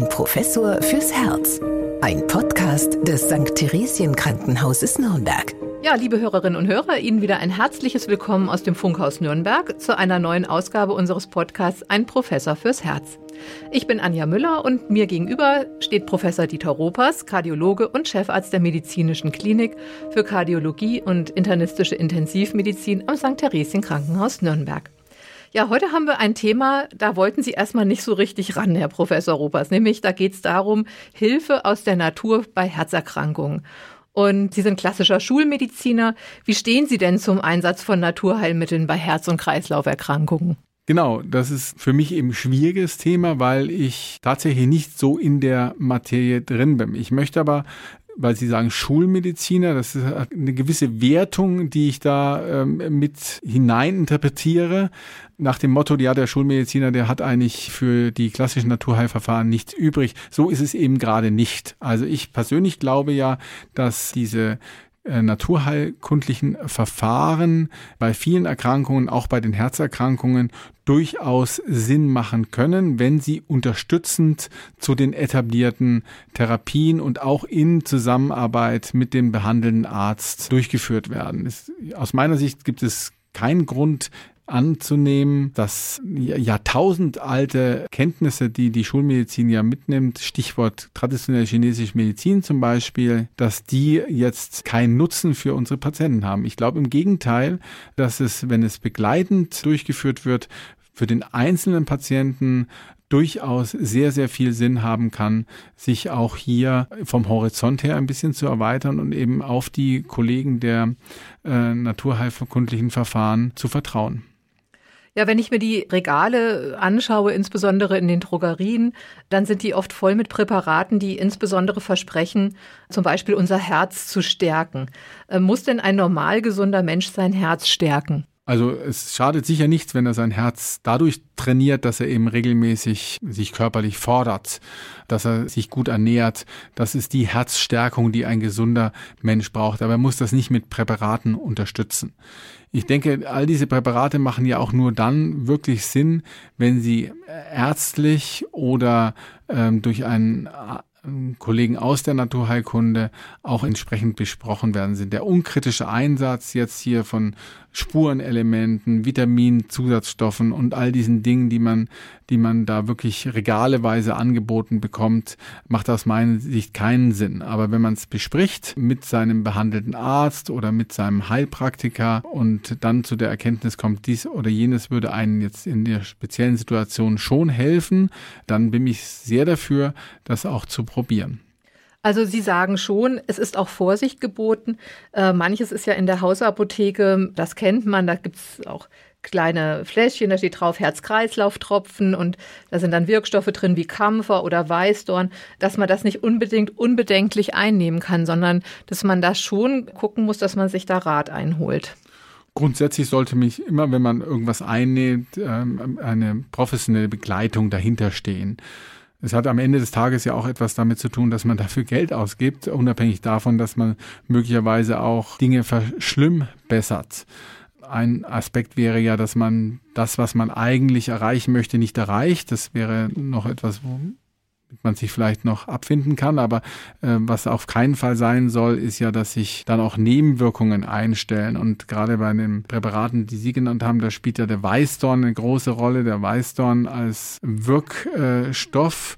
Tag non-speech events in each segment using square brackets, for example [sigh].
Ein Professor fürs Herz. Ein Podcast des St. Theresien Krankenhauses Nürnberg. Ja, liebe Hörerinnen und Hörer, Ihnen wieder ein herzliches Willkommen aus dem Funkhaus Nürnberg zu einer neuen Ausgabe unseres Podcasts Ein Professor fürs Herz. Ich bin Anja Müller und mir gegenüber steht Professor Dieter Ropers, Kardiologe und Chefarzt der Medizinischen Klinik für Kardiologie und internistische Intensivmedizin am St. Theresien Krankenhaus Nürnberg. Ja, heute haben wir ein Thema, da wollten Sie erstmal nicht so richtig ran, Herr Professor Ropers. Nämlich, da geht es darum, Hilfe aus der Natur bei Herzerkrankungen. Und Sie sind klassischer Schulmediziner. Wie stehen Sie denn zum Einsatz von Naturheilmitteln bei Herz- und Kreislauferkrankungen? Genau, das ist für mich eben ein schwieriges Thema, weil ich tatsächlich nicht so in der Materie drin bin. Ich möchte aber weil Sie sagen Schulmediziner, das ist eine gewisse Wertung, die ich da ähm, mit hineininterpretiere, nach dem Motto, ja, der Schulmediziner, der hat eigentlich für die klassischen Naturheilverfahren nichts übrig. So ist es eben gerade nicht. Also ich persönlich glaube ja, dass diese äh, naturheilkundlichen Verfahren bei vielen Erkrankungen, auch bei den Herzerkrankungen, durchaus Sinn machen können, wenn sie unterstützend zu den etablierten Therapien und auch in Zusammenarbeit mit dem behandelnden Arzt durchgeführt werden. Es, aus meiner Sicht gibt es keinen Grund, anzunehmen, dass jahrtausendalte Kenntnisse, die die Schulmedizin ja mitnimmt, Stichwort traditionelle chinesische Medizin zum Beispiel, dass die jetzt keinen Nutzen für unsere Patienten haben. Ich glaube im Gegenteil, dass es, wenn es begleitend durchgeführt wird, für den einzelnen Patienten durchaus sehr, sehr viel Sinn haben kann, sich auch hier vom Horizont her ein bisschen zu erweitern und eben auf die Kollegen der äh, naturheilkundlichen Verfahren zu vertrauen. Ja, wenn ich mir die Regale anschaue, insbesondere in den Drogerien, dann sind die oft voll mit Präparaten, die insbesondere versprechen, zum Beispiel unser Herz zu stärken. Äh, muss denn ein normal gesunder Mensch sein Herz stärken? Also es schadet sicher nichts, wenn er sein Herz dadurch trainiert, dass er eben regelmäßig sich körperlich fordert, dass er sich gut ernährt. Das ist die Herzstärkung, die ein gesunder Mensch braucht. Aber er muss das nicht mit Präparaten unterstützen. Ich denke, all diese Präparate machen ja auch nur dann wirklich Sinn, wenn sie ärztlich oder ähm, durch einen Kollegen aus der Naturheilkunde auch entsprechend besprochen werden sind. Der unkritische Einsatz jetzt hier von Spurenelementen, Vitaminzusatzstoffen und all diesen Dingen, die man, die man da wirklich regaleweise angeboten bekommt, macht aus meiner Sicht keinen Sinn. Aber wenn man es bespricht mit seinem behandelten Arzt oder mit seinem Heilpraktiker und dann zu der Erkenntnis kommt, dies oder jenes würde einen jetzt in der speziellen Situation schon helfen, dann bin ich sehr dafür, das auch zu probieren. Also Sie sagen schon, es ist auch Vorsicht geboten. Äh, manches ist ja in der Hausapotheke, das kennt man, da gibt es auch kleine Fläschchen, da steht drauf Herz-Kreislauf-Tropfen und da sind dann Wirkstoffe drin wie Kampfer oder Weißdorn, dass man das nicht unbedingt unbedenklich einnehmen kann, sondern dass man da schon gucken muss, dass man sich da Rat einholt. Grundsätzlich sollte mich immer, wenn man irgendwas einnimmt, ähm, eine professionelle Begleitung dahinter stehen. Es hat am Ende des Tages ja auch etwas damit zu tun, dass man dafür Geld ausgibt, unabhängig davon, dass man möglicherweise auch Dinge verschlimmbessert. Ein Aspekt wäre ja, dass man das, was man eigentlich erreichen möchte, nicht erreicht. Das wäre noch etwas, man sich vielleicht noch abfinden kann. Aber äh, was auf keinen Fall sein soll, ist ja, dass sich dann auch Nebenwirkungen einstellen. Und gerade bei den Präparaten, die Sie genannt haben, da spielt ja der Weißdorn eine große Rolle. Der Weißdorn als Wirkstoff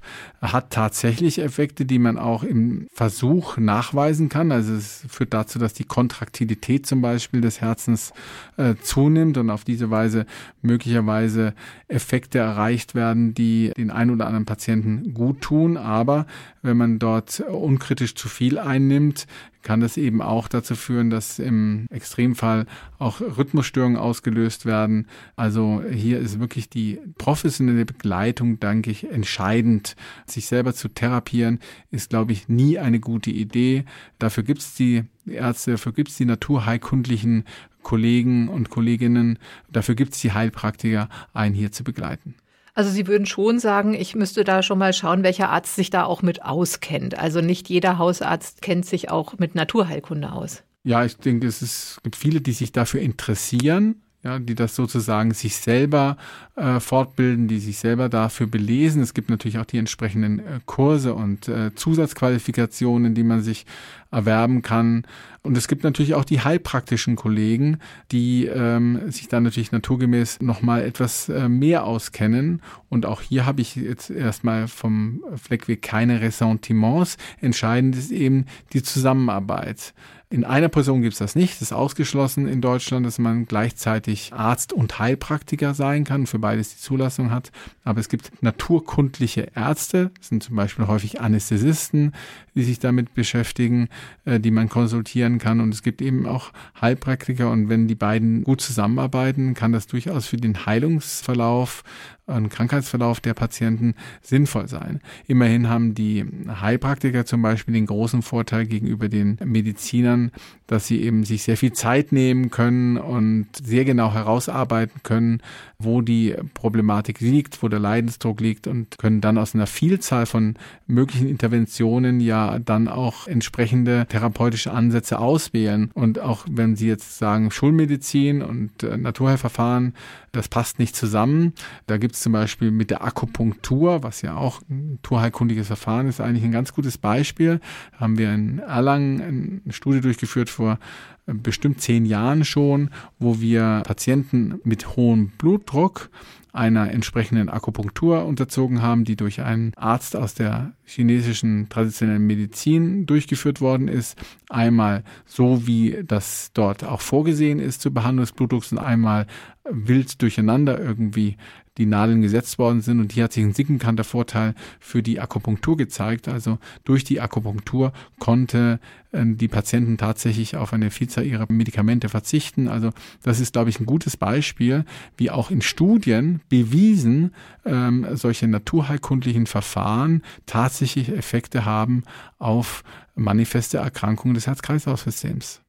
hat tatsächlich Effekte, die man auch im Versuch nachweisen kann. Also es führt dazu, dass die Kontraktilität zum Beispiel des Herzens äh, zunimmt und auf diese Weise möglicherweise Effekte erreicht werden, die den einen oder anderen Patienten gut tun. Aber wenn man dort unkritisch zu viel einnimmt, kann das eben auch dazu führen, dass im Extremfall auch Rhythmusstörungen ausgelöst werden. Also hier ist wirklich die professionelle Begleitung, denke ich, entscheidend. Sich selber zu therapieren ist, glaube ich, nie eine gute Idee. Dafür gibt es die Ärzte, dafür gibt es die naturheilkundlichen Kollegen und Kolleginnen, dafür gibt es die Heilpraktiker, einen hier zu begleiten. Also Sie würden schon sagen, ich müsste da schon mal schauen, welcher Arzt sich da auch mit auskennt. Also nicht jeder Hausarzt kennt sich auch mit Naturheilkunde aus. Ja, ich denke, es, ist, es gibt viele, die sich dafür interessieren. ja, die das sozusagen sich selber äh, fortbilden, die sich selber dafür belesen. Es gibt natürlich auch die entsprechenden äh, Kurse und äh, Zusatzqualifikationen, die man sich erwerben kann. Und es gibt natürlich auch die heilpraktischen Kollegen, die ähm, sich dann natürlich naturgemäß nochmal etwas äh, mehr auskennen. Und auch hier habe ich jetzt erstmal vom Fleckweg keine Ressentiments. Entscheidend ist eben die Zusammenarbeit. In einer Person gibt es das nicht. Das ist ausgeschlossen in Deutschland, dass man gleichzeitig Arzt und Heilpraktiker sein kann, für beides die Zulassung hat. Aber es gibt naturkundliche Ärzte, das sind zum Beispiel häufig Anästhesisten, die sich damit beschäftigen, äh, die man konsultieren kann. Und es gibt eben auch Heilpraktiker. Und wenn die beiden gut zusammenarbeiten, kann das durchaus für den Heilungsverlauf und Krankheitsverlauf der Patienten sinnvoll sein. Immerhin haben die Heilpraktiker zum Beispiel den großen Vorteil gegenüber den Medizinern, dass sie eben sich sehr viel Zeit nehmen können und sehr genau herausarbeiten können, wo die Problematik liegt, wo der Leidensdruck liegt und können dann aus einer Vielzahl von möglichen Interventionen ja dann auch entsprechende therapeutische Ansätze auswählen. Und auch wenn Sie jetzt sagen, Schulmedizin und äh, Naturheilverfahren, das passt nicht zusammen. Da gibt es zum Beispiel mit der Akupunktur, was ja auch ein naturheilkundiges Verfahren ist, eigentlich ein ganz gutes Beispiel. Da haben wir in Erlangen eine Studie durchgeführt vor bestimmt zehn Jahren schon, wo wir Patienten mit hohem Blutdruck einer entsprechenden Akupunktur unterzogen haben, die durch einen Arzt aus der chinesischen traditionellen Medizin durchgeführt worden ist. Einmal so, wie das dort auch vorgesehen ist zur Behandlung des Blutdrucks und einmal wild durcheinander irgendwie die Nadeln gesetzt worden sind. Und hier hat sich ein signifikanter Vorteil für die Akupunktur gezeigt. Also durch die Akupunktur konnte äh, die Patienten tatsächlich auf eine Vielzahl ihrer Medikamente verzichten. Also das ist, glaube ich, ein gutes Beispiel, wie auch in Studien bewiesen ähm, solche naturheilkundlichen Verfahren tatsächlich Effekte haben auf manifeste Erkrankungen des Herz-Kreislauf-Systems.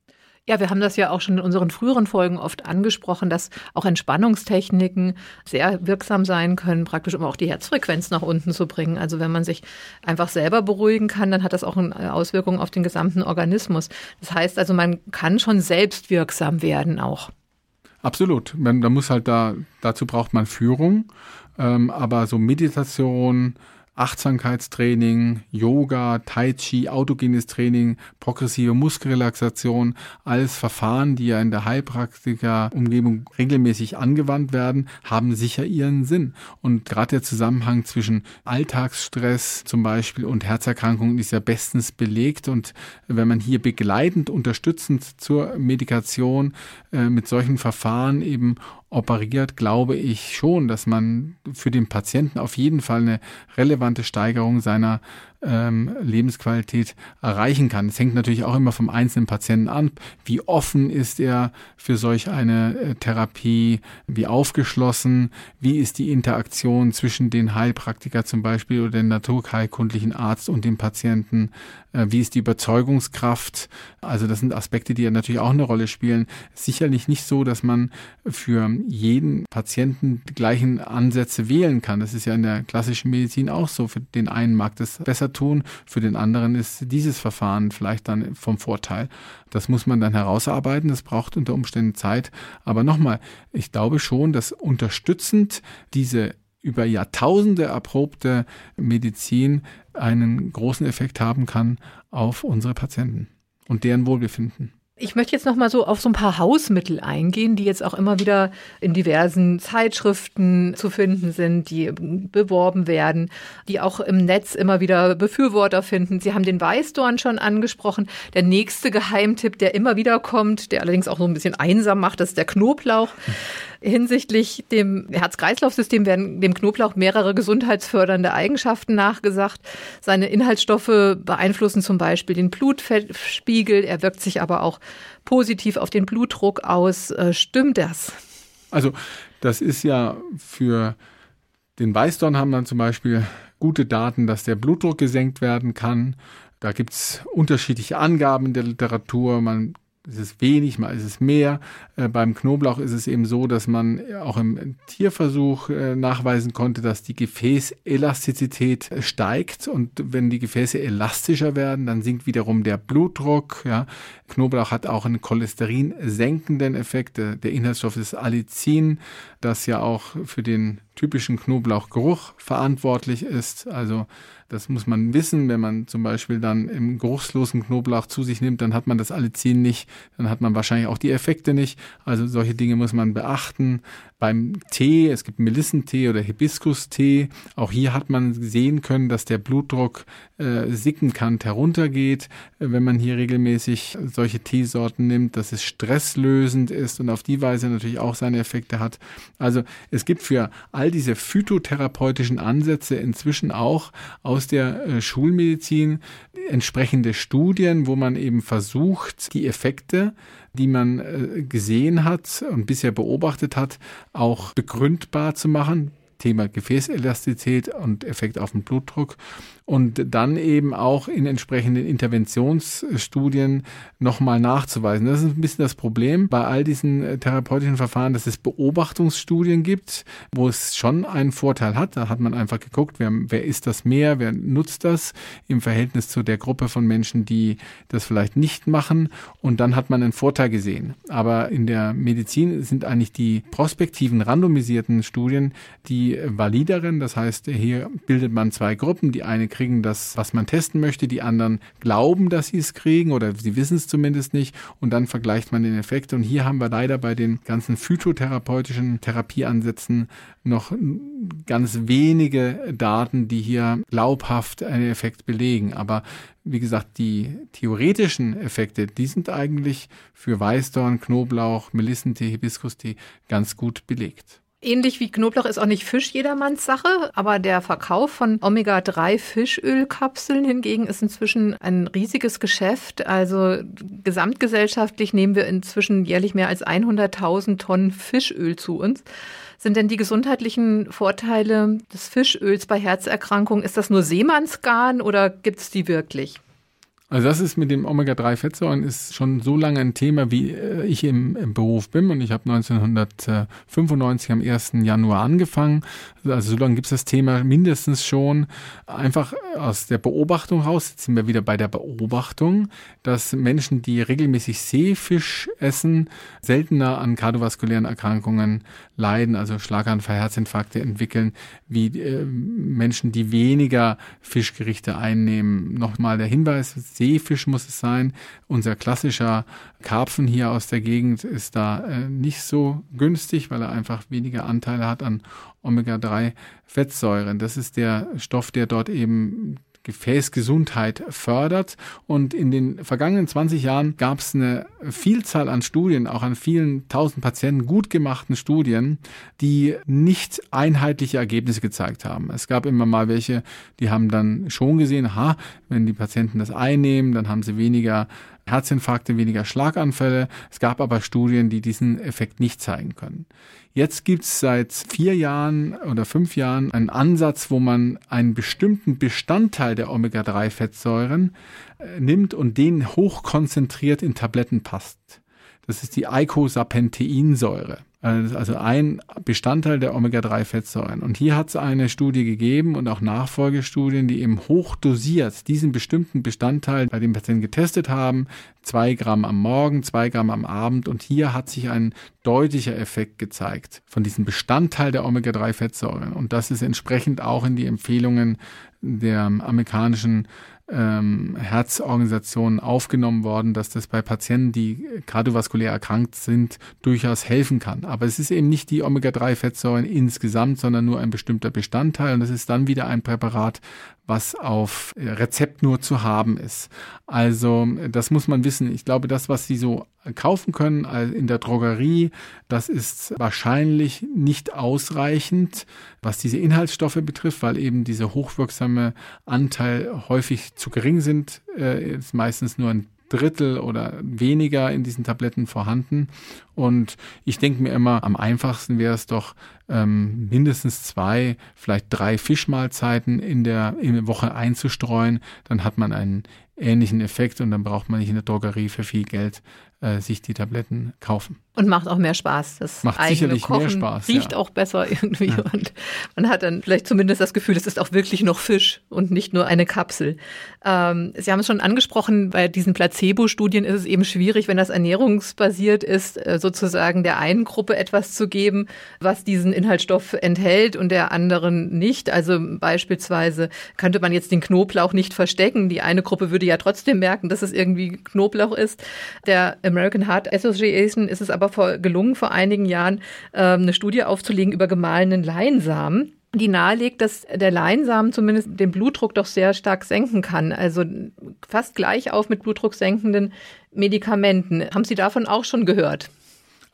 Ja, wir haben das ja auch schon in unseren früheren Folgen oft angesprochen, dass auch Entspannungstechniken sehr wirksam sein können, praktisch um auch die Herzfrequenz nach unten zu bringen. Also wenn man sich einfach selber beruhigen kann, dann hat das auch eine Auswirkung auf den gesamten Organismus. Das heißt also, man kann schon selbst wirksam werden auch. Absolut. Man, da muss halt da, dazu braucht man Führung. Ähm, aber so Meditation, Achtsamkeitstraining, Yoga, Tai Chi, autogenes Training, progressive Muskelrelaxation, alles Verfahren, die ja in der Heilpraktiker-Umgebung regelmäßig angewandt werden, haben sicher ihren Sinn. Und gerade der Zusammenhang zwischen Alltagsstress zum Beispiel und Herzerkrankungen ist ja bestens belegt. Und wenn man hier begleitend, unterstützend zur Medikation äh, mit solchen Verfahren eben operiert, glaube ich schon, dass man für den Patienten auf jeden Fall eine relevante Steigerung seiner ähm, Lebensqualität erreichen kann. Es hängt natürlich auch immer vom einzelnen Patienten an. Wie offen ist er für solch eine äh, Therapie? Wie aufgeschlossen? Wie ist die Interaktion zwischen den Heilpraktiker zum Beispiel oder den naturheilkundlichen Arzt und dem Patienten? Äh, wie ist die Überzeugungskraft? Also das sind Aspekte, die ja natürlich auch eine Rolle spielen. Sicherlich nicht so, dass man für jeden Patienten die gleichen Ansätze wählen kann. Das ist ja in der klassischen Medizin auch so. Für den einen mag das besser tun. Für den anderen ist dieses Verfahren vielleicht dann vom Vorteil. Das muss man dann herausarbeiten. Das braucht unter Umständen Zeit. Aber nochmal, ich glaube schon, dass unterstützend diese über Jahrtausende erprobte Medizin einen großen Effekt haben kann auf unsere Patienten und deren Wohlbefinden. Ich möchte jetzt noch mal so auf so ein paar Hausmittel eingehen, die jetzt auch immer wieder in diversen Zeitschriften zu finden sind, die beworben werden, die auch im Netz immer wieder Befürworter finden. Sie haben den Weißdorn schon angesprochen. Der nächste Geheimtipp, der immer wieder kommt, der allerdings auch so ein bisschen einsam macht, das ist der Knoblauch. Hinsichtlich dem Herz-Kreislauf-System werden dem Knoblauch mehrere gesundheitsfördernde Eigenschaften nachgesagt. Seine Inhaltsstoffe beeinflussen zum Beispiel den Blutfettspiegel. Er wirkt sich aber auch positiv auf den Blutdruck aus. Äh, stimmt das? Also, das ist ja für den Weißdorn haben dann zum Beispiel gute Daten, dass der Blutdruck gesenkt werden kann. Da gibt es unterschiedliche Angaben in der Literatur. Man ist es wenig, mal ist es mehr. Äh, beim Knoblauch ist es eben so, dass man auch im Tierversuch äh, nachweisen konnte, dass die Gefäßelastizität steigt und wenn die Gefäße elastischer werden, dann sinkt wiederum der Blutdruck. Ja. Knoblauch hat auch einen cholesterinsenkenden Effekt. Der, der Inhaltsstoff ist Allicin, das ja auch für den typischen Knoblauchgeruch verantwortlich ist. Also das muss man wissen. Wenn man zum Beispiel dann im geruchslosen Knoblauch zu sich nimmt, dann hat man das Allicin nicht, dann hat man wahrscheinlich auch die Effekte nicht. Also solche Dinge muss man beachten. Beim Tee, es gibt Melissentee oder Hibiskus-Tee, auch hier hat man sehen können, dass der Blutdruck äh, sickenkant heruntergeht, wenn man hier regelmäßig solche Teesorten nimmt, dass es stresslösend ist und auf die Weise natürlich auch seine Effekte hat. Also es gibt für all diese phytotherapeutischen Ansätze inzwischen auch aus der äh, Schulmedizin entsprechende Studien, wo man eben versucht, die Effekte, die man äh, gesehen hat und bisher beobachtet hat, auch begründbar zu machen. Thema Gefäßelastizität und Effekt auf den Blutdruck und dann eben auch in entsprechenden Interventionsstudien nochmal nachzuweisen. Das ist ein bisschen das Problem bei all diesen äh, therapeutischen Verfahren, dass es Beobachtungsstudien gibt, wo es schon einen Vorteil hat. Da hat man einfach geguckt, wer, wer ist das mehr, wer nutzt das im Verhältnis zu der Gruppe von Menschen, die das vielleicht nicht machen. Und dann hat man einen Vorteil gesehen. Aber in der Medizin sind eigentlich die prospektiven, randomisierten Studien die valideren. Das heißt, hier bildet man zwei Gruppen. Die eine kriegen das, was man testen möchte. Die anderen glauben, dass sie es kriegen oder sie wissen es zumindest nicht. Und dann vergleicht man den Effekt. Und hier haben wir leider bei den ganzen phytotherapeutischen Therapieansätzen noch ganz wenige Daten, die hier glaubhaft einen Effekt belegen. Aber wie gesagt, die theoretischen Effekte, die sind eigentlich für Weißdorn, Knoblauch, Melissentee, Hibiskustee ganz gut belegt. Ähnlich wie Knoblauch ist auch nicht Fisch jedermanns Sache, aber der Verkauf von Omega-3 Fischölkapseln hingegen ist inzwischen ein riesiges Geschäft. Also gesamtgesellschaftlich nehmen wir inzwischen jährlich mehr als 100.000 Tonnen Fischöl zu uns. Sind denn die gesundheitlichen Vorteile des Fischöls bei Herzerkrankungen, ist das nur Seemannsgarn oder gibt es die wirklich? Also das ist mit dem Omega-3-Fettsäuren ist schon so lange ein Thema, wie äh, ich im, im Beruf bin. Und ich habe 1995 am 1. Januar angefangen. Also so lange gibt es das Thema mindestens schon. Einfach aus der Beobachtung raus, jetzt sind wir wieder bei der Beobachtung, dass Menschen, die regelmäßig Seefisch essen, seltener an kardiovaskulären Erkrankungen leiden, also Schlaganfall, Herzinfarkte entwickeln, wie äh, Menschen, die weniger Fischgerichte einnehmen. Nochmal der Hinweis, Seefisch muss es sein. Unser klassischer Karpfen hier aus der Gegend ist da äh, nicht so günstig, weil er einfach weniger Anteile hat an Omega-3-Fettsäuren. Das ist der Stoff, der dort eben Gefäßgesundheit fördert. Und in den vergangenen 20 Jahren gab es eine Vielzahl an Studien, auch an vielen tausend Patienten gut gemachten Studien, die nicht einheitliche Ergebnisse gezeigt haben. Es gab immer mal welche, die haben dann schon gesehen, aha, wenn die Patienten das einnehmen, dann haben sie weniger Herzinfarkte, weniger Schlaganfälle. Es gab aber Studien, die diesen Effekt nicht zeigen können. Jetzt gibt's seit vier Jahren oder fünf Jahren einen Ansatz, wo man einen bestimmten Bestandteil der Omega-3-Fettsäuren äh, nimmt und den hochkonzentriert in Tabletten passt. Das ist die Eicosapenteinsäure. Also ein Bestandteil der Omega-3-Fettsäuren. Und hier hat es eine Studie gegeben und auch Nachfolgestudien, die eben hochdosiert diesen bestimmten Bestandteil bei den Patienten getestet haben. Zwei Gramm am Morgen, zwei Gramm am Abend. Und hier hat sich ein deutlicher Effekt gezeigt von diesem Bestandteil der Omega-3-Fettsäuren. Und das ist entsprechend auch in die Empfehlungen der amerikanischen ähm, Herzorganisationen aufgenommen worden, dass das bei Patienten, die kardiovaskulär erkrankt sind, durchaus helfen kann. Aber es ist eben nicht die Omega-3-Fettsäuren insgesamt, sondern nur ein bestimmter Bestandteil. Und es ist dann wieder ein Präparat, was auf Rezept nur zu haben ist. Also das muss man wissen. Ich glaube, das, was Sie so kaufen können in der Drogerie, das ist wahrscheinlich nicht ausreichend, was diese Inhaltsstoffe betrifft, weil eben diese hochwirksame Anteil häufig zu gering sind, äh, ist meistens nur ein Drittel oder weniger in diesen Tabletten vorhanden. Und ich denke mir immer, am einfachsten wäre es doch, ähm, mindestens zwei, vielleicht drei Fischmahlzeiten in der, in der Woche einzustreuen, dann hat man einen ähnlichen Effekt und dann braucht man nicht in der Drogerie für viel Geld äh, sich die Tabletten kaufen. Und macht auch mehr Spaß. Das macht sicherlich Kochen mehr Spaß. Riecht ja. auch besser [laughs] irgendwie. Ja. Und man hat dann vielleicht zumindest das Gefühl, es ist auch wirklich noch Fisch und nicht nur eine Kapsel. Ähm, Sie haben es schon angesprochen, bei diesen Placebo-Studien ist es eben schwierig, wenn das ernährungsbasiert ist, äh, sozusagen der einen Gruppe etwas zu geben, was diesen Inhaltsstoff enthält und der anderen nicht. Also beispielsweise könnte man jetzt den Knoblauch nicht verstecken. Die eine Gruppe würde ja trotzdem merken, dass es irgendwie Knoblauch ist. Der American Heart Association ist es aber vor, gelungen, vor einigen Jahren äh, eine Studie aufzulegen über gemahlenen Leinsamen die nahelegt, dass der Leinsamen zumindest den Blutdruck doch sehr stark senken kann. Also fast gleich auf mit blutdrucksenkenden Medikamenten. Haben Sie davon auch schon gehört?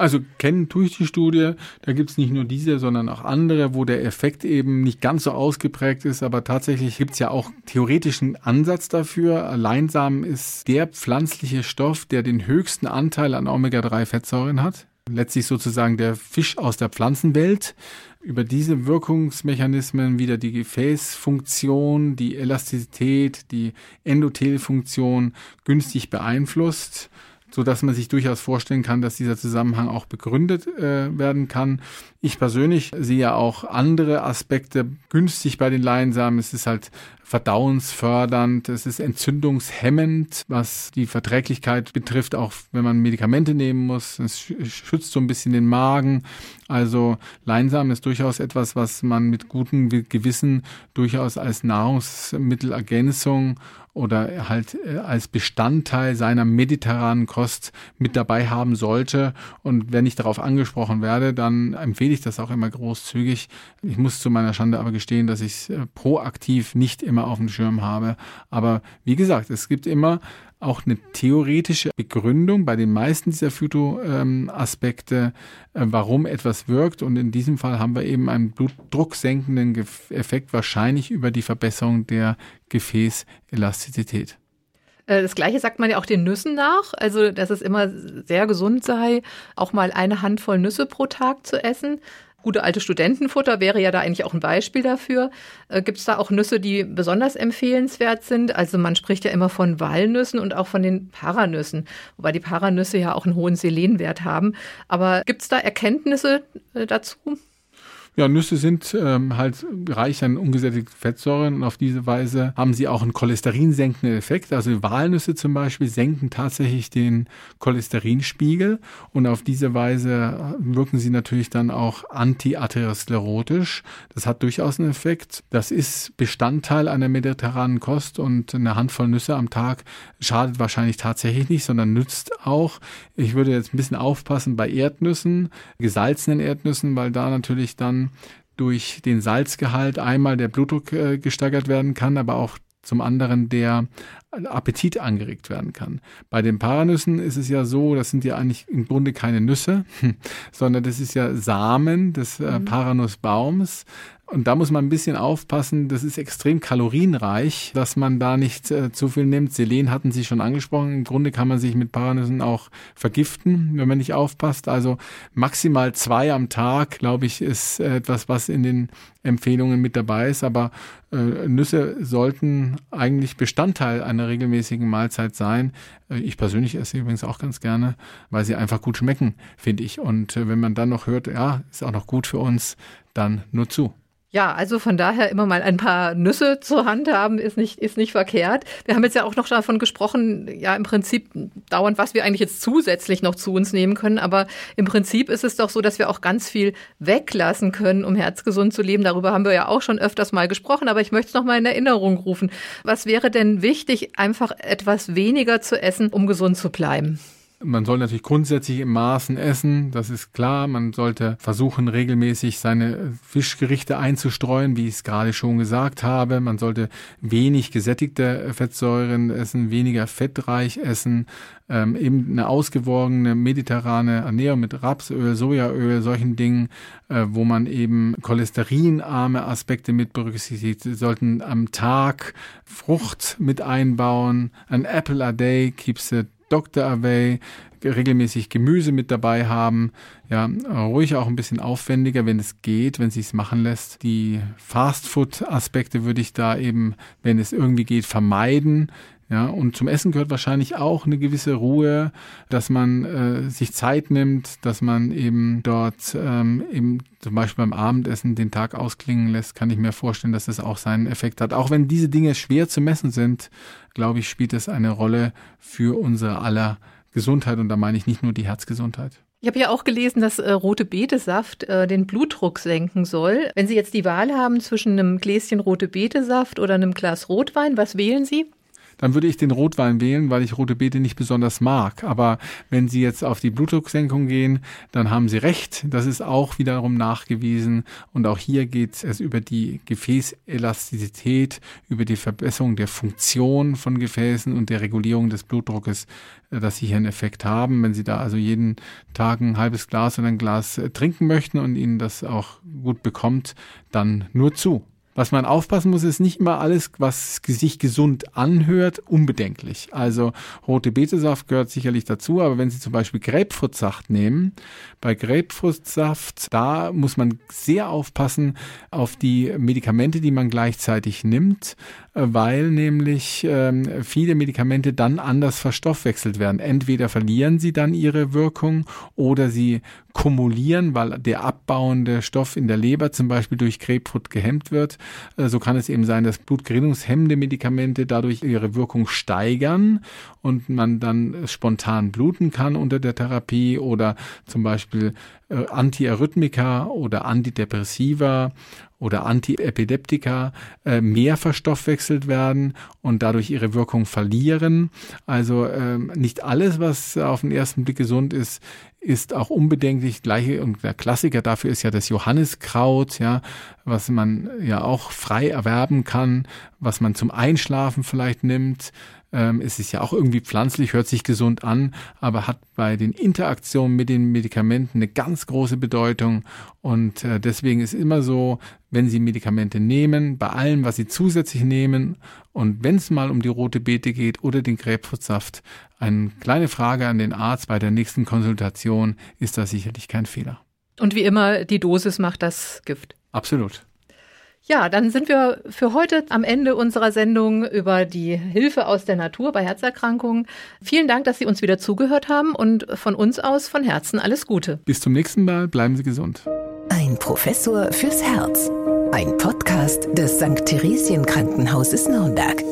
Also kennen tue ich die Studie. Da gibt es nicht nur diese, sondern auch andere, wo der Effekt eben nicht ganz so ausgeprägt ist. Aber tatsächlich gibt es ja auch theoretischen Ansatz dafür. Leinsamen ist der pflanzliche Stoff, der den höchsten Anteil an Omega-3-Fettsäuren hat. Letztlich sozusagen der Fisch aus der Pflanzenwelt über diese Wirkungsmechanismen wieder die Gefäßfunktion, die Elastizität, die Endothelfunktion günstig beeinflusst so dass man sich durchaus vorstellen kann, dass dieser Zusammenhang auch begründet äh, werden kann. Ich persönlich sehe ja auch andere Aspekte günstig bei den Leinsamen. Es ist halt verdauungsfördernd, es ist entzündungshemmend, was die Verträglichkeit betrifft, auch wenn man Medikamente nehmen muss. Es schützt so ein bisschen den Magen. Also Leinsamen ist durchaus etwas, was man mit gutem Gewissen durchaus als Nahrungsmittelergänzung oder halt äh, als Bestandteil seiner mediterranen Kost mit dabei haben sollte. Und wenn ich darauf angesprochen werde, dann empfehle ich das auch immer großzügig. Ich muss zu meiner Schande aber gestehen, dass ich es äh, proaktiv nicht immer auf dem Schirm habe. Aber wie gesagt, es gibt immer auch eine theoretische Begründung bei den meisten dieser Phytoaspekte, äh, warum etwas wirkt. Und in diesem Fall haben wir eben einen blutdrucksenkenden Effekt, wahrscheinlich über die Verbesserung der Gefäßelastizität. Äh, das Gleiche sagt man ja auch den Nüssen nach, also dass es immer sehr gesund sei, auch mal eine Handvoll Nüsse pro Tag zu essen. Gute alte Studentenfutter wäre ja da eigentlich auch ein Beispiel dafür. Äh, Gibt es da auch Nüsse, die besonders empfehlenswert sind? Also man spricht ja immer von Walnüssen und auch von den Paranüssen, wobei die Paranüsse ja auch einen hohen Selenwert haben. Aber gibt es da Erkenntnisse äh, dazu? Ja, Nüsse sind ähm, halt reich an ungesättigten Fettsäuren und auf diese Weise haben sie auch einen cholesterinsenkenden Effekt. Also Walnüsse zum Beispiel senken tatsächlich den Cholesterinspiegel und auf diese Weise wirken sie natürlich dann auch antiatherosklerotisch. Das hat durchaus einen Effekt. Das ist Bestandteil einer mediterranen Kost und eine Handvoll Nüsse am Tag schadet wahrscheinlich tatsächlich nicht, sondern nützt auch. Ich würde jetzt ein bisschen aufpassen bei Erdnüssen, gesalzenen Erdnüssen, weil da natürlich dann durch den Salzgehalt einmal der Blutdruck äh, gesteigert werden kann, aber auch zum anderen der Appetit angeregt werden kann. Bei den Paranüssen ist es ja so, das sind ja eigentlich im Grunde keine Nüsse, [laughs] sondern das ist ja Samen des äh, mhm. Paranussbaums, und da muss man ein bisschen aufpassen, das ist extrem kalorienreich, dass man da nicht äh, zu viel nimmt. Selen hatten Sie schon angesprochen. Im Grunde kann man sich mit Paranüssen auch vergiften, wenn man nicht aufpasst. Also maximal zwei am Tag, glaube ich, ist etwas, was in den Empfehlungen mit dabei ist. Aber äh, Nüsse sollten eigentlich Bestandteil einer regelmäßigen Mahlzeit sein. Äh, ich persönlich esse übrigens auch ganz gerne, weil sie einfach gut schmecken, finde ich. Und äh, wenn man dann noch hört, ja, ist auch noch gut für uns, dann nur zu. Ja, also von daher immer mal ein paar Nüsse zur Hand haben, ist nicht, ist nicht verkehrt. Wir haben jetzt ja auch noch davon gesprochen, ja, im Prinzip dauernd, was wir eigentlich jetzt zusätzlich noch zu uns nehmen können. Aber im Prinzip ist es doch so, dass wir auch ganz viel weglassen können, um herzgesund zu leben. Darüber haben wir ja auch schon öfters mal gesprochen, aber ich möchte es noch mal in Erinnerung rufen. Was wäre denn wichtig, einfach etwas weniger zu essen, um gesund zu bleiben? Man soll natürlich grundsätzlich im Maßen essen, das ist klar. Man sollte versuchen, regelmäßig seine Fischgerichte einzustreuen, wie ich es gerade schon gesagt habe. Man sollte wenig gesättigte Fettsäuren essen, weniger fettreich essen, ähm, eben eine ausgewogene mediterrane Ernährung mit Rapsöl, Sojaöl, solchen Dingen, äh, wo man eben cholesterinarme Aspekte mit berücksichtigt. Sie sollten am Tag Frucht mit einbauen. An apple a day keeps the Doctor Away, regelmäßig Gemüse mit dabei haben. Ja, ruhig auch ein bisschen aufwendiger, wenn es geht, wenn es sich machen lässt. Die Fastfood-Aspekte würde ich da eben, wenn es irgendwie geht, vermeiden. Ja, und zum Essen gehört wahrscheinlich auch eine gewisse Ruhe, dass man äh, sich Zeit nimmt, dass man eben dort ähm, eben zum Beispiel beim Abendessen den Tag ausklingen lässt, kann ich mir vorstellen, dass das auch seinen Effekt hat. Auch wenn diese Dinge schwer zu messen sind, glaube ich, spielt es eine Rolle für unsere aller Gesundheit und da meine ich nicht nur die Herzgesundheit. Ich habe ja auch gelesen, dass äh, rote Betesaft äh, den Blutdruck senken soll. Wenn Sie jetzt die Wahl haben zwischen einem Gläschen rote Betesaft oder einem Glas Rotwein, was wählen Sie? Dann würde ich den Rotwein wählen, weil ich rote Beete nicht besonders mag. Aber wenn Sie jetzt auf die Blutdrucksenkung gehen, dann haben Sie recht. Das ist auch wiederum nachgewiesen. Und auch hier geht es über die Gefäßelastizität, über die Verbesserung der Funktion von Gefäßen und der Regulierung des Blutdruckes, äh, dass Sie hier einen Effekt haben. Wenn Sie da also jeden Tag ein halbes Glas oder ein Glas äh, trinken möchten und Ihnen das auch gut bekommt, dann nur zu. Was man aufpassen muss, ist nicht immer alles, was sich gesund anhört, unbedenklich. Also rote Betesaft gehört sicherlich dazu, aber wenn Sie zum Beispiel Grapefruitsaft nehmen, bei Grapefruitsaft, da muss man sehr aufpassen auf die Medikamente, die man gleichzeitig nimmt, weil nämlich ähm, viele Medikamente dann anders verstoffwechselt werden. Entweder verlieren sie dann ihre Wirkung oder sie kumulieren, weil der abbauende Stoff in der Leber zum Beispiel durch Grapefruit gehemmt wird. Äh, so kann es eben sein, dass blutgerinnungshemmende Medikamente dadurch ihre Wirkung steigern und man dann spontan bluten kann unter der Therapie oder zum Beispiel äh, Antiarrhythmika oder Antidepressiva oder Antiepileptika äh, mehr verstoffwechselt werden und dadurch ihre Wirkung verlieren. Also ähm, nicht alles, was auf den ersten Blick gesund ist, ist auch unbedenklich. Gleiche und der Klassiker dafür ist ja das Johanniskraut, ja, was man ja auch frei erwerben kann, was man zum Einschlafen vielleicht nimmt. Ähm, es ist ja auch irgendwie pflanzlich, hört sich gesund an, aber hat bei den Interaktionen mit den Medikamenten eine ganz große Bedeutung. Und äh, deswegen ist immer so, wenn Sie Medikamente nehmen, bei allem, was Sie zusätzlich nehmen und wenn es mal um die rote Beete geht oder den Grapefruitsaft, eine kleine Frage an den Arzt bei der nächsten Konsultation, ist das sicherlich kein Fehler. Und wie immer, die Dosis macht das Gift. Absolut. Ja, dann sind wir für heute am Ende unserer Sendung über die Hilfe aus der Natur bei Herzerkrankungen. Vielen Dank, dass Sie uns wieder zugehört haben und von uns aus von Herzen alles Gute. Bis zum nächsten Mal, bleiben Sie gesund. Ein Professor fürs Herz. Ein Podcast des St. Theresien Krankenhauses Nürnberg.